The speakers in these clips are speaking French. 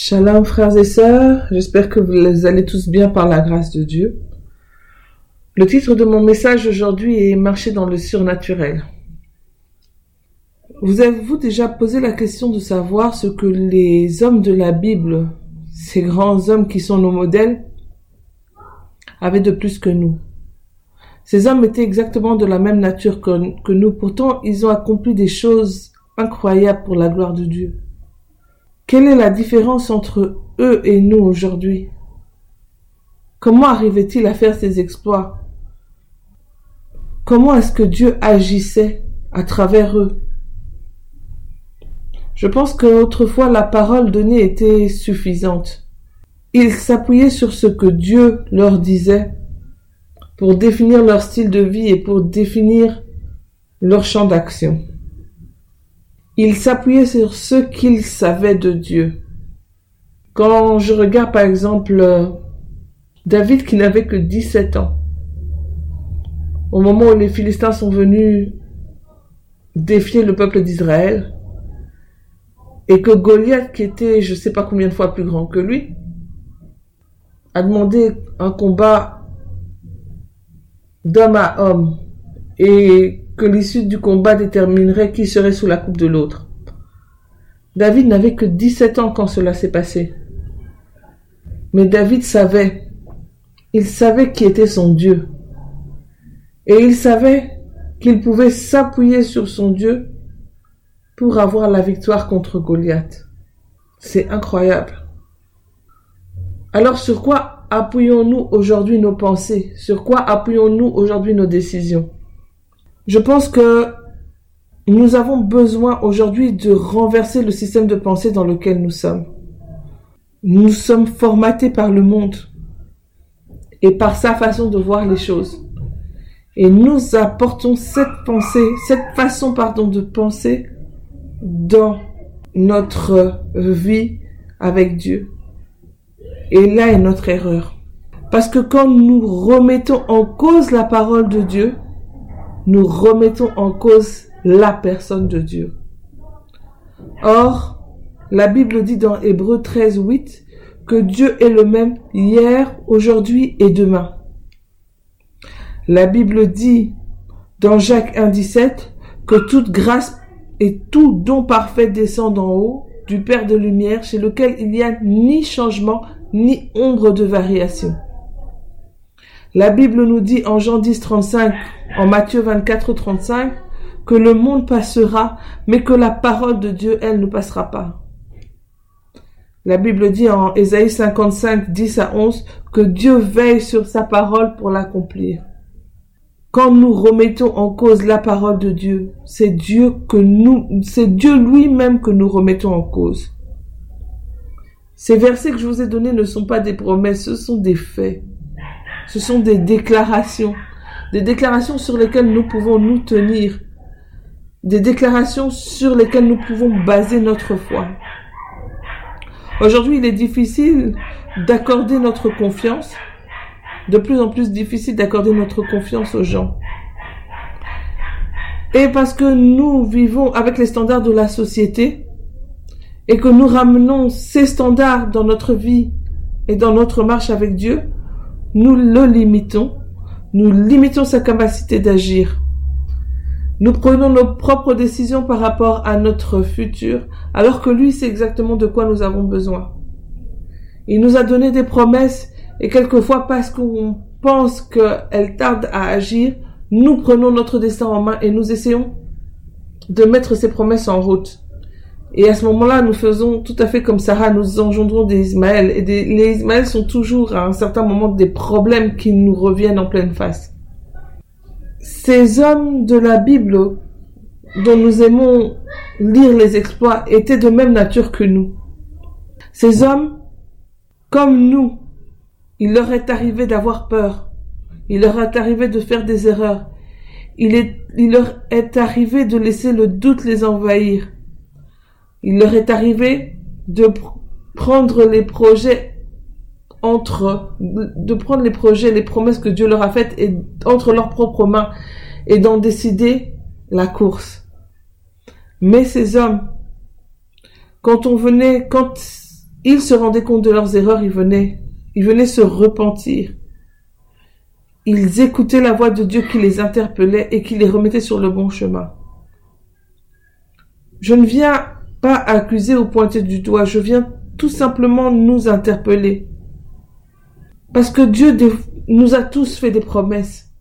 Shalom frères et sœurs, j'espère que vous allez tous bien par la grâce de Dieu. Le titre de mon message aujourd'hui est Marcher dans le surnaturel. Vous avez-vous déjà posé la question de savoir ce que les hommes de la Bible, ces grands hommes qui sont nos modèles, avaient de plus que nous? Ces hommes étaient exactement de la même nature que, que nous, pourtant ils ont accompli des choses incroyables pour la gloire de Dieu. Quelle est la différence entre eux et nous aujourd'hui? Comment arrivait-il à faire ces exploits? Comment est-ce que Dieu agissait à travers eux? Je pense qu'autrefois la parole donnée était suffisante. Ils s'appuyaient sur ce que Dieu leur disait pour définir leur style de vie et pour définir leur champ d'action. Il s'appuyait sur ce qu'il savait de Dieu. Quand je regarde par exemple euh, David qui n'avait que 17 ans, au moment où les Philistins sont venus défier le peuple d'Israël, et que Goliath, qui était je ne sais pas combien de fois plus grand que lui, a demandé un combat d'homme à homme, et que l'issue du combat déterminerait qui serait sous la coupe de l'autre. David n'avait que 17 ans quand cela s'est passé. Mais David savait, il savait qui était son Dieu. Et il savait qu'il pouvait s'appuyer sur son Dieu pour avoir la victoire contre Goliath. C'est incroyable. Alors sur quoi appuyons-nous aujourd'hui nos pensées? Sur quoi appuyons-nous aujourd'hui nos décisions? Je pense que nous avons besoin aujourd'hui de renverser le système de pensée dans lequel nous sommes. Nous sommes formatés par le monde et par sa façon de voir les choses. Et nous apportons cette pensée, cette façon, pardon, de penser dans notre vie avec Dieu. Et là est notre erreur. Parce que quand nous remettons en cause la parole de Dieu, nous remettons en cause la personne de Dieu. Or, la Bible dit dans Hébreu 13, 8 que Dieu est le même hier, aujourd'hui et demain. La Bible dit dans Jacques 1, 17 que toute grâce et tout don parfait descend d'en haut du Père de lumière chez lequel il n'y a ni changement ni ombre de variation. La Bible nous dit en Jean 10, 35, en Matthieu 24, 35, que le monde passera, mais que la parole de Dieu, elle, ne passera pas. La Bible dit en Ésaïe 55, 10 à 11, que Dieu veille sur sa parole pour l'accomplir. Quand nous remettons en cause la parole de Dieu, c'est Dieu que nous, c'est Dieu lui-même que nous remettons en cause. Ces versets que je vous ai donnés ne sont pas des promesses, ce sont des faits. Ce sont des déclarations. Des déclarations sur lesquelles nous pouvons nous tenir. Des déclarations sur lesquelles nous pouvons baser notre foi. Aujourd'hui, il est difficile d'accorder notre confiance. De plus en plus difficile d'accorder notre confiance aux gens. Et parce que nous vivons avec les standards de la société et que nous ramenons ces standards dans notre vie et dans notre marche avec Dieu, nous le limitons, nous limitons sa capacité d'agir. Nous prenons nos propres décisions par rapport à notre futur, alors que lui sait exactement de quoi nous avons besoin. Il nous a donné des promesses, et quelquefois parce qu'on pense qu'elle tarde à agir, nous prenons notre destin en main et nous essayons de mettre ces promesses en route. Et à ce moment-là, nous faisons tout à fait comme Sarah, nous engendrons des Ismaël. Et les Ismaël sont toujours à un certain moment des problèmes qui nous reviennent en pleine face. Ces hommes de la Bible dont nous aimons lire les exploits étaient de même nature que nous. Ces hommes, comme nous, il leur est arrivé d'avoir peur. Il leur est arrivé de faire des erreurs. Il, est, il leur est arrivé de laisser le doute les envahir. Il leur est arrivé de prendre les projets entre, de prendre les projets, les promesses que Dieu leur a faites entre leurs propres mains et d'en décider la course. Mais ces hommes, quand on venait, quand ils se rendaient compte de leurs erreurs, ils venaient, ils venaient se repentir. Ils écoutaient la voix de Dieu qui les interpellait et qui les remettait sur le bon chemin. Je ne viens pas accuser ou pointer du doigt, je viens tout simplement nous interpeller. Parce que Dieu nous a tous fait des promesses.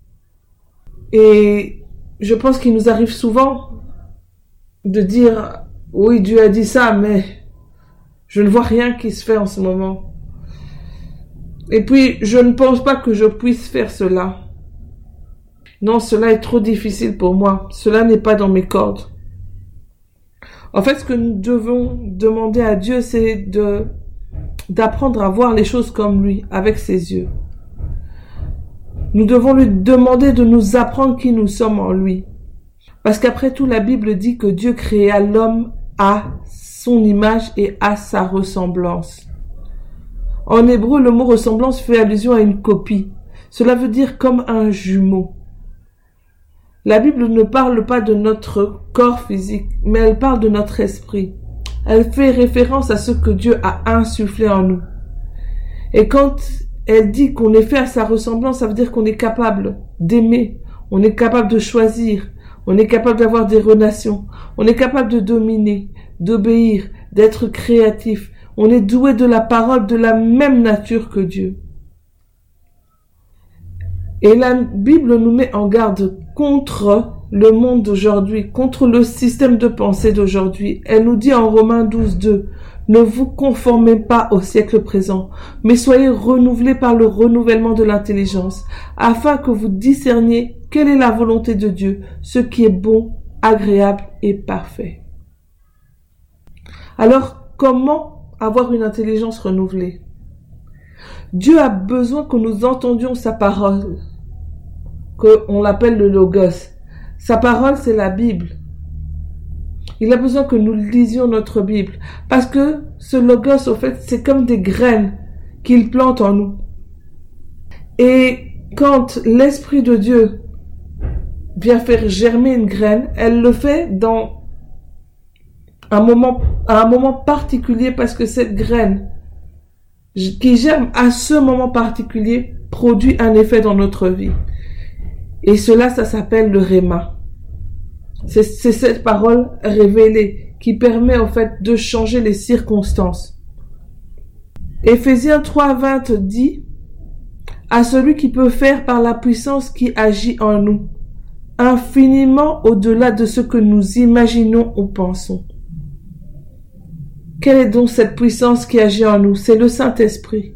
Et je pense qu'il nous arrive souvent de dire, oui, Dieu a dit ça, mais je ne vois rien qui se fait en ce moment. Et puis, je ne pense pas que je puisse faire cela. Non, cela est trop difficile pour moi. Cela n'est pas dans mes cordes. En fait, ce que nous devons demander à Dieu, c'est de d'apprendre à voir les choses comme lui, avec ses yeux. Nous devons lui demander de nous apprendre qui nous sommes en lui. Parce qu'après tout, la Bible dit que Dieu créa l'homme à son image et à sa ressemblance. En hébreu, le mot ressemblance fait allusion à une copie. Cela veut dire comme un jumeau. La Bible ne parle pas de notre corps physique, mais elle parle de notre esprit. Elle fait référence à ce que Dieu a insufflé en nous. Et quand elle dit qu'on est fait à sa ressemblance, ça veut dire qu'on est capable d'aimer, on est capable de choisir, on est capable d'avoir des relations, on est capable de dominer, d'obéir, d'être créatif. On est doué de la parole de la même nature que Dieu. Et la Bible nous met en garde contre le monde d'aujourd'hui, contre le système de pensée d'aujourd'hui. Elle nous dit en Romains 12, 2, ne vous conformez pas au siècle présent, mais soyez renouvelés par le renouvellement de l'intelligence, afin que vous discerniez quelle est la volonté de Dieu, ce qui est bon, agréable et parfait. Alors, comment avoir une intelligence renouvelée? Dieu a besoin que nous entendions sa parole, qu'on l'appelle le logos. Sa parole, c'est la Bible. Il a besoin que nous lisions notre Bible. Parce que ce logos, au fait, c'est comme des graines qu'il plante en nous. Et quand l'Esprit de Dieu vient faire germer une graine, elle le fait dans un moment, à un moment particulier parce que cette graine qui germe à ce moment particulier produit un effet dans notre vie. Et cela, ça s'appelle le réma. C'est cette parole révélée qui permet en fait de changer les circonstances. Éphésiens 3.20 dit à celui qui peut faire par la puissance qui agit en nous, infiniment au-delà de ce que nous imaginons ou pensons. Quelle est donc cette puissance qui agit en nous? C'est le Saint-Esprit.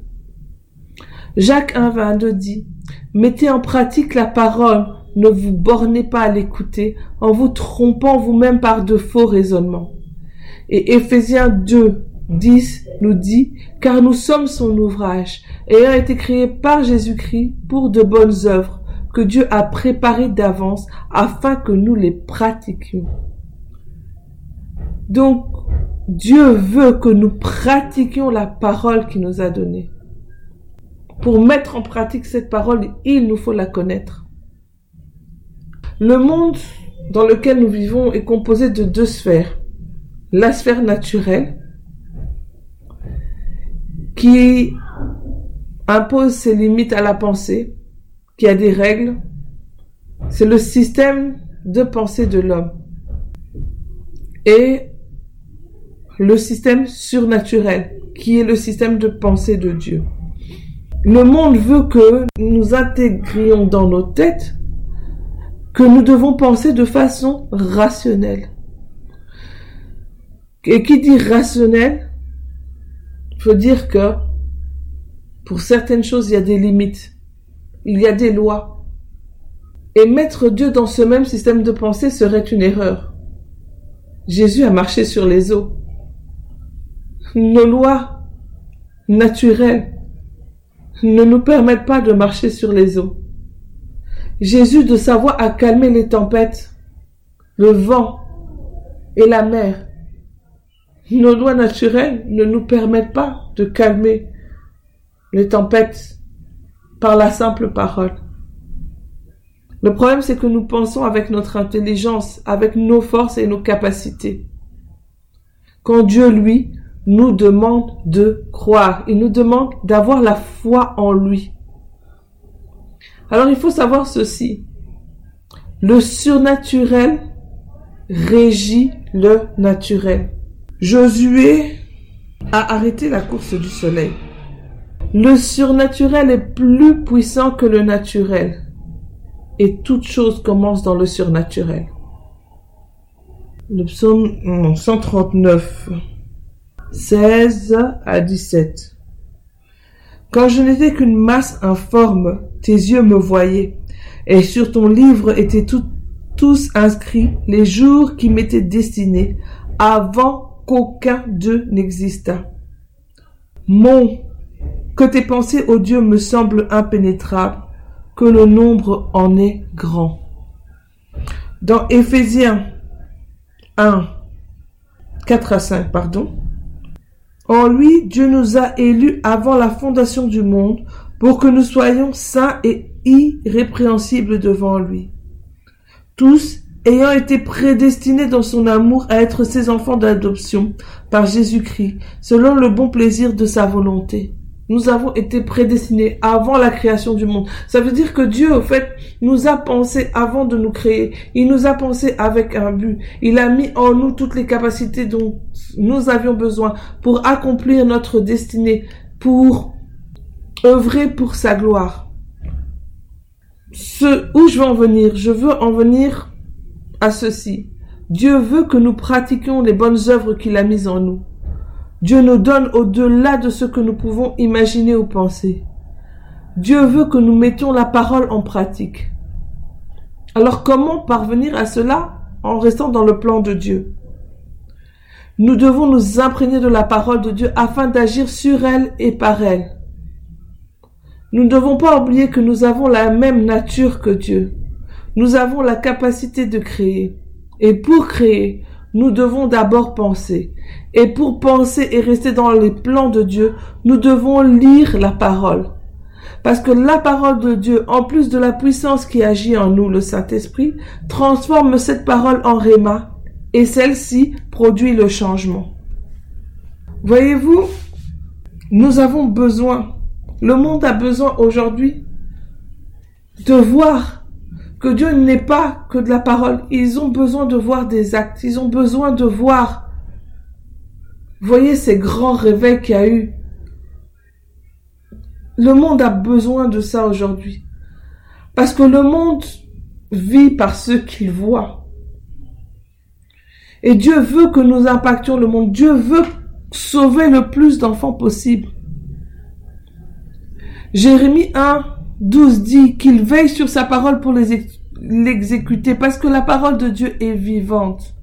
Jacques 1.22 dit Mettez en pratique la parole, ne vous bornez pas à l'écouter en vous trompant vous-même par de faux raisonnements. Et Éphésiens 2, 10 nous dit, car nous sommes son ouvrage, ayant été créés par Jésus-Christ pour de bonnes œuvres que Dieu a préparées d'avance afin que nous les pratiquions. Donc, Dieu veut que nous pratiquions la parole qu'il nous a donnée. Pour mettre en pratique cette parole, il nous faut la connaître. Le monde dans lequel nous vivons est composé de deux sphères. La sphère naturelle, qui impose ses limites à la pensée, qui a des règles. C'est le système de pensée de l'homme. Et le système surnaturel, qui est le système de pensée de Dieu. Le monde veut que nous intégrions dans nos têtes que nous devons penser de façon rationnelle. Et qui dit rationnel veut dire que pour certaines choses, il y a des limites. Il y a des lois. Et mettre Dieu dans ce même système de pensée serait une erreur. Jésus a marché sur les eaux. Nos lois naturelles ne nous permettent pas de marcher sur les eaux. Jésus de sa voix a calmé les tempêtes, le vent et la mer. Nos lois naturelles ne nous permettent pas de calmer les tempêtes par la simple parole. Le problème, c'est que nous pensons avec notre intelligence, avec nos forces et nos capacités. Quand Dieu, lui, nous demande de croire. Il nous demande d'avoir la foi en lui. Alors il faut savoir ceci. Le surnaturel régit le naturel. Josué a arrêté la course du soleil. Le surnaturel est plus puissant que le naturel. Et toute chose commence dans le surnaturel. Le psaume 139, 16 à 17. Quand je n'étais qu'une masse informe, tes yeux me voyaient, et sur ton livre étaient tous inscrits les jours qui m'étaient destinés avant qu'aucun d'eux n'existât. Mon que tes pensées, ô Dieu, me semblent impénétrables, que le nombre en est grand. Dans Éphésiens 1, 4 à 5, pardon. En lui, Dieu nous a élus avant la fondation du monde pour que nous soyons saints et irrépréhensibles devant lui. Tous ayant été prédestinés dans son amour à être ses enfants d'adoption par Jésus-Christ, selon le bon plaisir de sa volonté nous avons été prédestinés avant la création du monde. Ça veut dire que Dieu, au fait, nous a pensé avant de nous créer. Il nous a pensé avec un but. Il a mis en nous toutes les capacités dont nous avions besoin pour accomplir notre destinée, pour œuvrer pour sa gloire. Ce, où je veux en venir? Je veux en venir à ceci. Dieu veut que nous pratiquions les bonnes œuvres qu'il a mises en nous. Dieu nous donne au-delà de ce que nous pouvons imaginer ou penser. Dieu veut que nous mettions la parole en pratique. Alors comment parvenir à cela en restant dans le plan de Dieu? Nous devons nous imprégner de la parole de Dieu afin d'agir sur elle et par elle. Nous ne devons pas oublier que nous avons la même nature que Dieu. Nous avons la capacité de créer. Et pour créer, nous devons d'abord penser. Et pour penser et rester dans les plans de Dieu, nous devons lire la parole. Parce que la parole de Dieu, en plus de la puissance qui agit en nous, le Saint-Esprit, transforme cette parole en réma et celle-ci produit le changement. Voyez-vous, nous avons besoin, le monde a besoin aujourd'hui de voir que Dieu n'est pas que de la parole. Ils ont besoin de voir des actes. Ils ont besoin de voir. Voyez ces grands réveils qu'il y a eu. Le monde a besoin de ça aujourd'hui. Parce que le monde vit par ce qu'il voit. Et Dieu veut que nous impactions le monde. Dieu veut sauver le plus d'enfants possible. Jérémie 1, 12 dit qu'il veille sur sa parole pour l'exécuter parce que la parole de Dieu est vivante.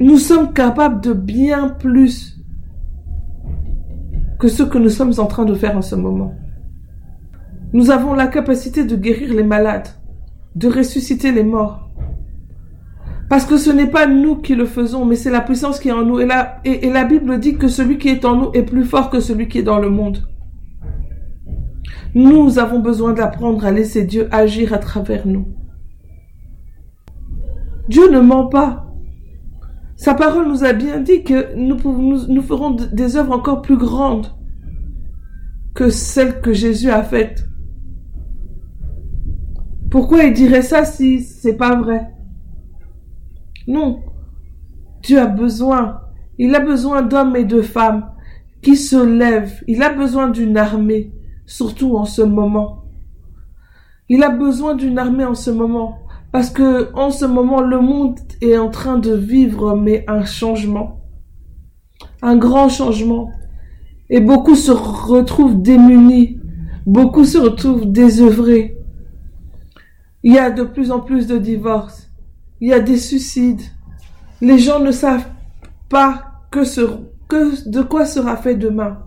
Nous sommes capables de bien plus que ce que nous sommes en train de faire en ce moment. Nous avons la capacité de guérir les malades, de ressusciter les morts. Parce que ce n'est pas nous qui le faisons, mais c'est la puissance qui est en nous. Et la, et la Bible dit que celui qui est en nous est plus fort que celui qui est dans le monde. Nous avons besoin d'apprendre à laisser Dieu agir à travers nous. Dieu ne ment pas. Sa parole nous a bien dit que nous, ferons des œuvres encore plus grandes que celles que Jésus a faites. Pourquoi il dirait ça si c'est pas vrai? Non. Dieu a besoin. Il a besoin d'hommes et de femmes qui se lèvent. Il a besoin d'une armée surtout en ce moment. Il a besoin d'une armée en ce moment, parce que en ce moment, le monde est en train de vivre, mais un changement. Un grand changement. Et beaucoup se retrouvent démunis. Beaucoup se retrouvent désœuvrés. Il y a de plus en plus de divorces. Il y a des suicides. Les gens ne savent pas que, ce, que de quoi sera fait demain.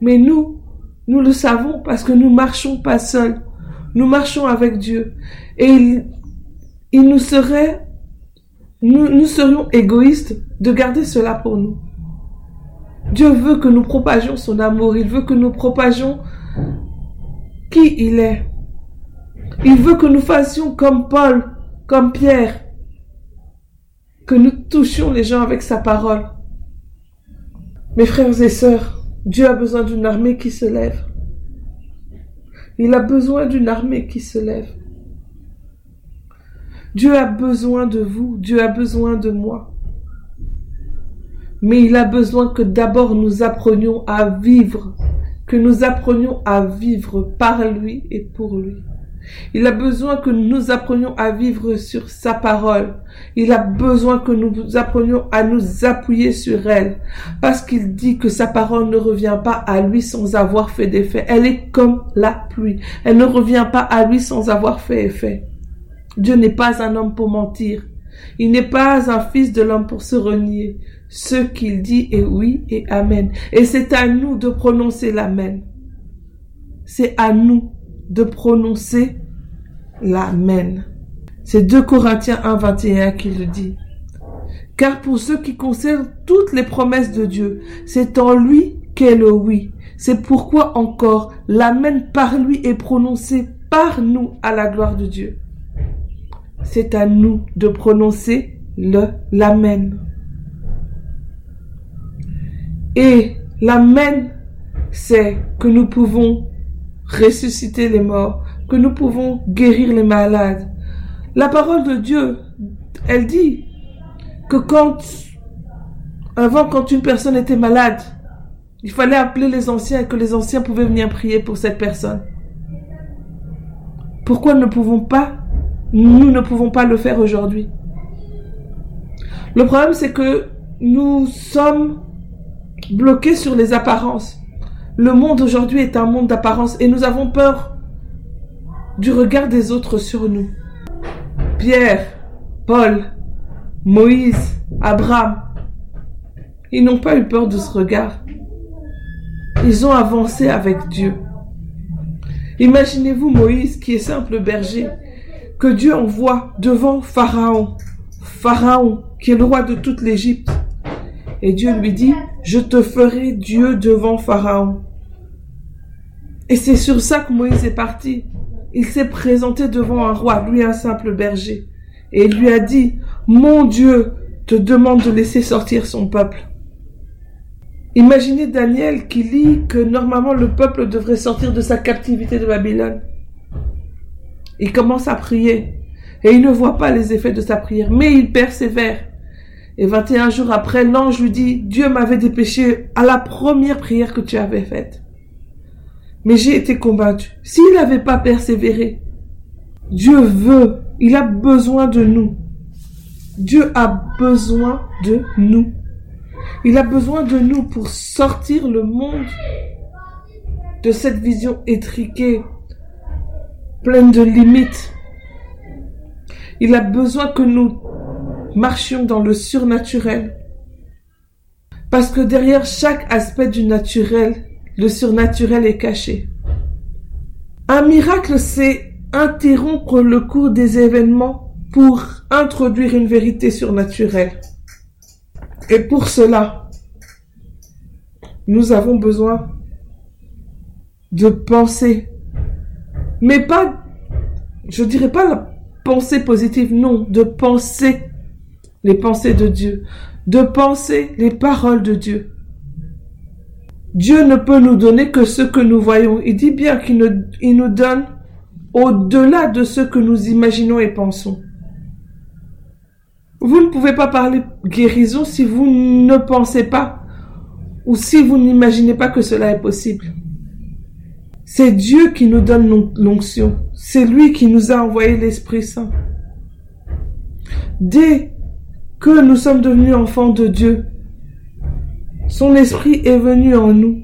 Mais nous, nous le savons parce que nous marchons pas seuls. Nous marchons avec Dieu. Et il, nous serait, nous, nous serions égoïstes de garder cela pour nous. Dieu veut que nous propagions son amour. Il veut que nous propagions qui il est. Il veut que nous fassions comme Paul, comme Pierre, que nous touchions les gens avec sa parole. Mes frères et sœurs, Dieu a besoin d'une armée qui se lève. Il a besoin d'une armée qui se lève. Dieu a besoin de vous, Dieu a besoin de moi. Mais il a besoin que d'abord nous apprenions à vivre, que nous apprenions à vivre par lui et pour lui. Il a besoin que nous apprenions à vivre sur sa parole. Il a besoin que nous apprenions à nous appuyer sur elle. Parce qu'il dit que sa parole ne revient pas à lui sans avoir fait d'effet. Elle est comme la pluie. Elle ne revient pas à lui sans avoir fait effet. Dieu n'est pas un homme pour mentir. Il n'est pas un fils de l'homme pour se renier. Ce qu'il dit est oui et amen. Et c'est à nous de prononcer l'amen. C'est à nous de prononcer l'Amen. C'est 2 Corinthiens 1, 21 qui le dit. Car pour ceux qui conservent toutes les promesses de Dieu, c'est en lui qu'est le oui. C'est pourquoi encore l'Amen par lui est prononcé par nous à la gloire de Dieu. C'est à nous de prononcer le l'Amen. Et l'Amen, c'est que nous pouvons ressusciter les morts, que nous pouvons guérir les malades. La parole de Dieu, elle dit que quand, avant, quand une personne était malade, il fallait appeler les anciens et que les anciens pouvaient venir prier pour cette personne. Pourquoi ne pouvons pas, nous ne pouvons pas le faire aujourd'hui? Le problème, c'est que nous sommes bloqués sur les apparences. Le monde aujourd'hui est un monde d'apparence et nous avons peur du regard des autres sur nous. Pierre, Paul, Moïse, Abraham, ils n'ont pas eu peur de ce regard. Ils ont avancé avec Dieu. Imaginez-vous Moïse qui est simple berger, que Dieu envoie devant Pharaon. Pharaon, qui est le roi de toute l'Égypte. Et Dieu lui dit, je te ferai Dieu devant Pharaon. Et c'est sur ça que Moïse est parti. Il s'est présenté devant un roi, lui un simple berger, et il lui a dit, Mon Dieu te demande de laisser sortir son peuple. Imaginez Daniel qui lit que normalement le peuple devrait sortir de sa captivité de Babylone. Il commence à prier et il ne voit pas les effets de sa prière, mais il persévère. Et 21 jours après, l'ange lui dit, Dieu m'avait dépêché à la première prière que tu avais faite. Mais j'ai été combattu. S'il n'avait pas persévéré, Dieu veut, il a besoin de nous. Dieu a besoin de nous. Il a besoin de nous pour sortir le monde de cette vision étriquée, pleine de limites. Il a besoin que nous marchions dans le surnaturel. Parce que derrière chaque aspect du naturel, le surnaturel est caché. Un miracle, c'est interrompre le cours des événements pour introduire une vérité surnaturelle. Et pour cela, nous avons besoin de penser. Mais pas, je dirais pas la pensée positive, non, de penser les pensées de Dieu, de penser les paroles de Dieu. Dieu ne peut nous donner que ce que nous voyons. Il dit bien qu'il nous, donne au-delà de ce que nous imaginons et pensons. Vous ne pouvez pas parler guérison si vous ne pensez pas ou si vous n'imaginez pas que cela est possible. C'est Dieu qui nous donne l'onction. C'est lui qui nous a envoyé l'Esprit Saint. Dès que nous sommes devenus enfants de Dieu, son esprit est venu en nous.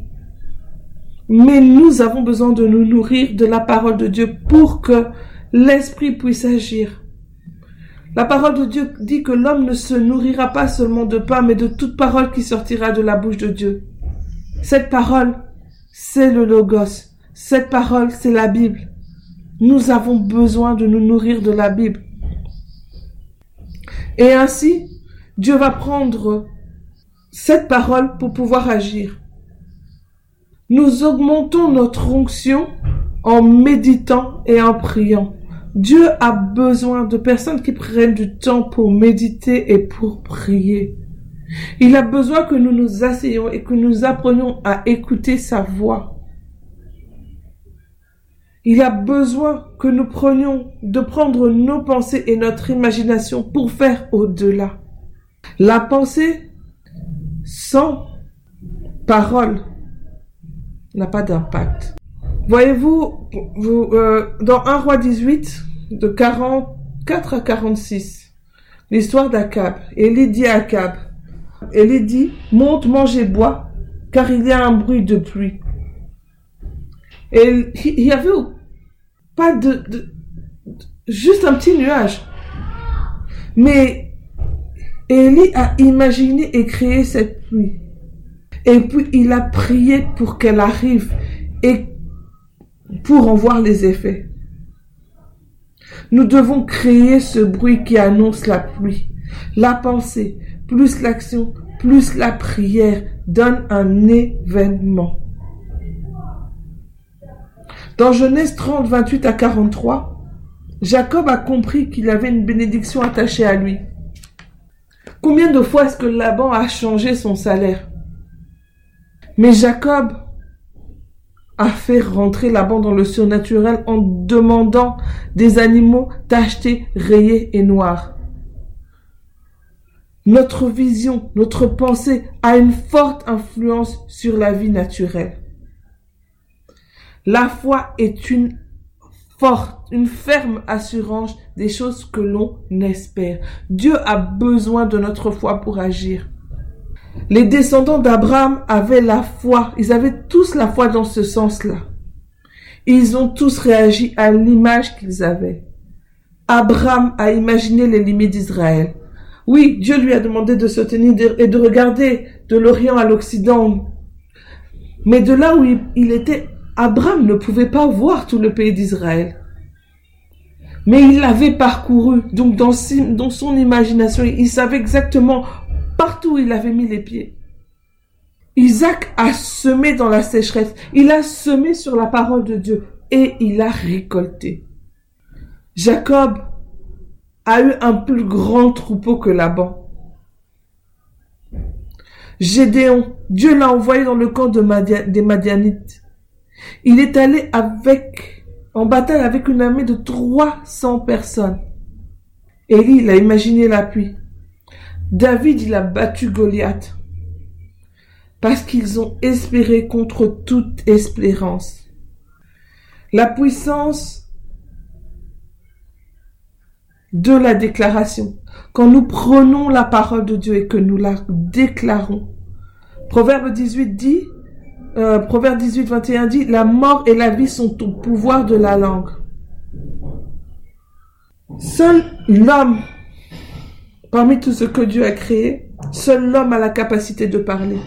Mais nous avons besoin de nous nourrir de la parole de Dieu pour que l'esprit puisse agir. La parole de Dieu dit que l'homme ne se nourrira pas seulement de pain, mais de toute parole qui sortira de la bouche de Dieu. Cette parole, c'est le Logos. Cette parole, c'est la Bible. Nous avons besoin de nous nourrir de la Bible. Et ainsi, Dieu va prendre cette parole pour pouvoir agir. Nous augmentons notre onction en méditant et en priant. Dieu a besoin de personnes qui prennent du temps pour méditer et pour prier. Il a besoin que nous nous asseyions et que nous apprenions à écouter sa voix. Il a besoin que nous prenions de prendre nos pensées et notre imagination pour faire au-delà. La pensée sans parole n'a pas d'impact. Voyez-vous, vous, euh, dans 1 roi 18, de 44 à 46, l'histoire d'Akab, Élie dit à Akab, Élie dit, monte, mange et bois, car il y a un bruit de pluie. Et il y avait pas de, de juste un petit nuage. Mais Élie a imaginé et créé cette pluie. Et puis il a prié pour qu'elle arrive et pour en voir les effets. Nous devons créer ce bruit qui annonce la pluie. La pensée, plus l'action, plus la prière donne un événement. Dans Genèse 30, 28 à 43, Jacob a compris qu'il avait une bénédiction attachée à lui. Combien de fois est-ce que Laban a changé son salaire? Mais Jacob a fait rentrer Laban dans le surnaturel en demandant des animaux tachetés, rayés et noirs. Notre vision, notre pensée a une forte influence sur la vie naturelle. La foi est une une ferme assurance des choses que l'on espère. Dieu a besoin de notre foi pour agir. Les descendants d'Abraham avaient la foi, ils avaient tous la foi dans ce sens-là. Ils ont tous réagi à l'image qu'ils avaient. Abraham a imaginé les limites d'Israël. Oui, Dieu lui a demandé de se tenir et de regarder de l'Orient à l'Occident. Mais de là où il était Abraham ne pouvait pas voir tout le pays d'Israël. Mais il l'avait parcouru, donc dans, son imagination, il savait exactement partout où il avait mis les pieds. Isaac a semé dans la sécheresse, il a semé sur la parole de Dieu et il a récolté. Jacob a eu un plus grand troupeau que Laban. Gédéon, Dieu l'a envoyé dans le camp des Madianites. Il est allé avec, en bataille avec une armée de 300 personnes. Élie, il a imaginé la pluie. David, il a battu Goliath. Parce qu'ils ont espéré contre toute espérance. La puissance de la déclaration. Quand nous prenons la parole de Dieu et que nous la déclarons. Proverbe 18 dit, euh, Proverbe 18, 21 dit, la mort et la vie sont au pouvoir de la langue. Seul l'homme, parmi tout ce que Dieu a créé, seul l'homme a la capacité de parler.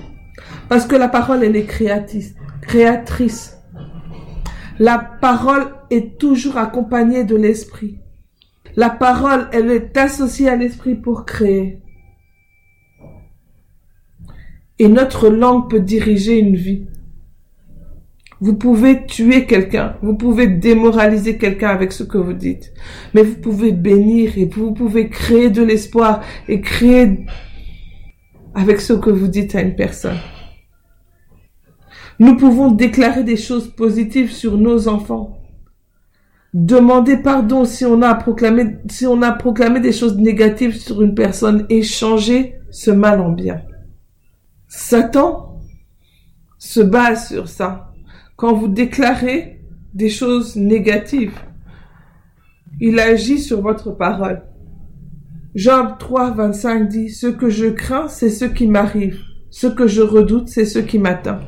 Parce que la parole, elle est créatrice. créatrice. La parole est toujours accompagnée de l'esprit. La parole, elle est associée à l'esprit pour créer. Et notre langue peut diriger une vie. Vous pouvez tuer quelqu'un, vous pouvez démoraliser quelqu'un avec ce que vous dites, mais vous pouvez bénir et vous pouvez créer de l'espoir et créer avec ce que vous dites à une personne. Nous pouvons déclarer des choses positives sur nos enfants. Demander pardon si on a proclamé, si on a proclamé des choses négatives sur une personne et changer ce mal en bien. Satan se base sur ça quand vous déclarez des choses négatives, il agit sur votre parole. Job 3, 25 dit, Ce que je crains, c'est ce qui m'arrive. Ce que je redoute, c'est ce qui m'atteint.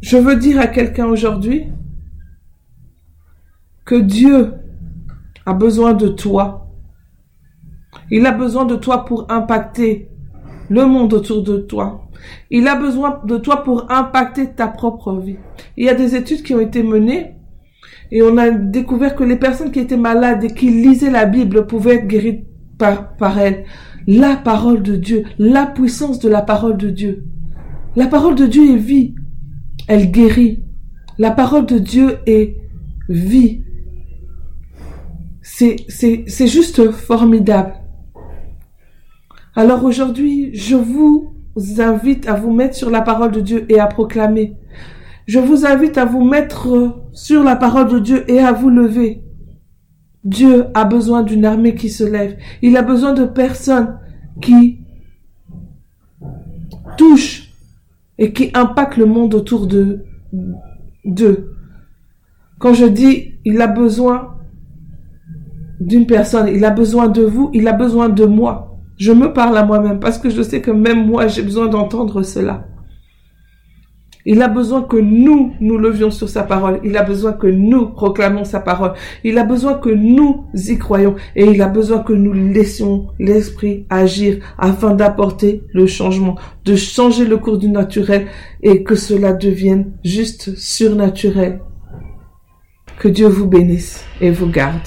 Je veux dire à quelqu'un aujourd'hui que Dieu a besoin de toi. Il a besoin de toi pour impacter le monde autour de toi. Il a besoin de toi pour impacter ta propre vie. Il y a des études qui ont été menées et on a découvert que les personnes qui étaient malades et qui lisaient la Bible pouvaient être guéries par, par elle. La parole de Dieu, la puissance de la parole de Dieu. La parole de Dieu est vie. Elle guérit. La parole de Dieu est vie. C'est, c'est, c'est juste formidable. Alors aujourd'hui, je vous invite à vous mettre sur la parole de Dieu et à proclamer. Je vous invite à vous mettre sur la parole de Dieu et à vous lever. Dieu a besoin d'une armée qui se lève. Il a besoin de personnes qui touchent et qui impactent le monde autour de d'eux. Quand je dis il a besoin d'une personne, il a besoin de vous, il a besoin de moi. Je me parle à moi-même parce que je sais que même moi j'ai besoin d'entendre cela. Il a besoin que nous nous levions sur sa parole. Il a besoin que nous proclamons sa parole. Il a besoin que nous y croyons. Et il a besoin que nous laissions l'esprit agir afin d'apporter le changement, de changer le cours du naturel et que cela devienne juste surnaturel. Que Dieu vous bénisse et vous garde.